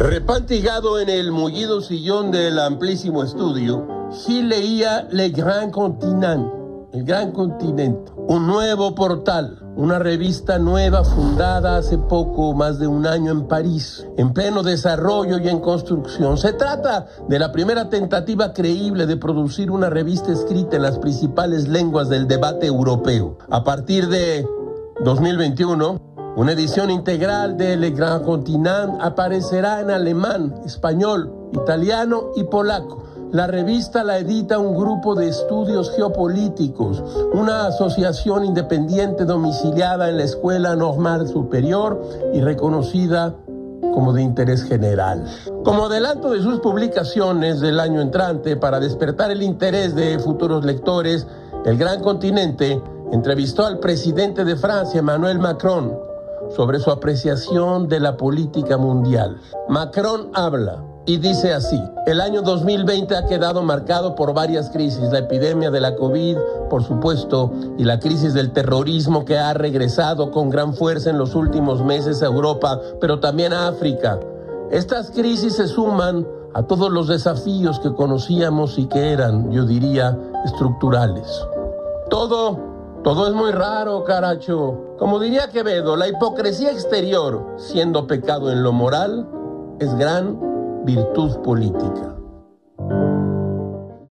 Amantigado en el mullido sillón del amplísimo estudio, Gil leía Le Grand Continent, el Gran Continente, un nuevo portal, una revista nueva fundada hace poco más de un año en París, en pleno desarrollo y en construcción. Se trata de la primera tentativa creíble de producir una revista escrita en las principales lenguas del debate europeo. A partir de 2021, una edición integral de Le Grand Continent aparecerá en alemán, español, italiano y polaco. La revista la edita un grupo de estudios geopolíticos, una asociación independiente domiciliada en la Escuela Normal Superior y reconocida como de interés general. Como adelanto de sus publicaciones del año entrante para despertar el interés de futuros lectores, el Gran Continente entrevistó al presidente de Francia, Emmanuel Macron, sobre su apreciación de la política mundial. Macron habla y dice así, el año 2020 ha quedado marcado por varias crisis, la epidemia de la COVID, por supuesto, y la crisis del terrorismo que ha regresado con gran fuerza en los últimos meses a Europa, pero también a África. Estas crisis se suman a todos los desafíos que conocíamos y que eran, yo diría, estructurales. Todo, todo es muy raro, caracho. Como diría Quevedo, la hipocresía exterior, siendo pecado en lo moral, es gran virtud política.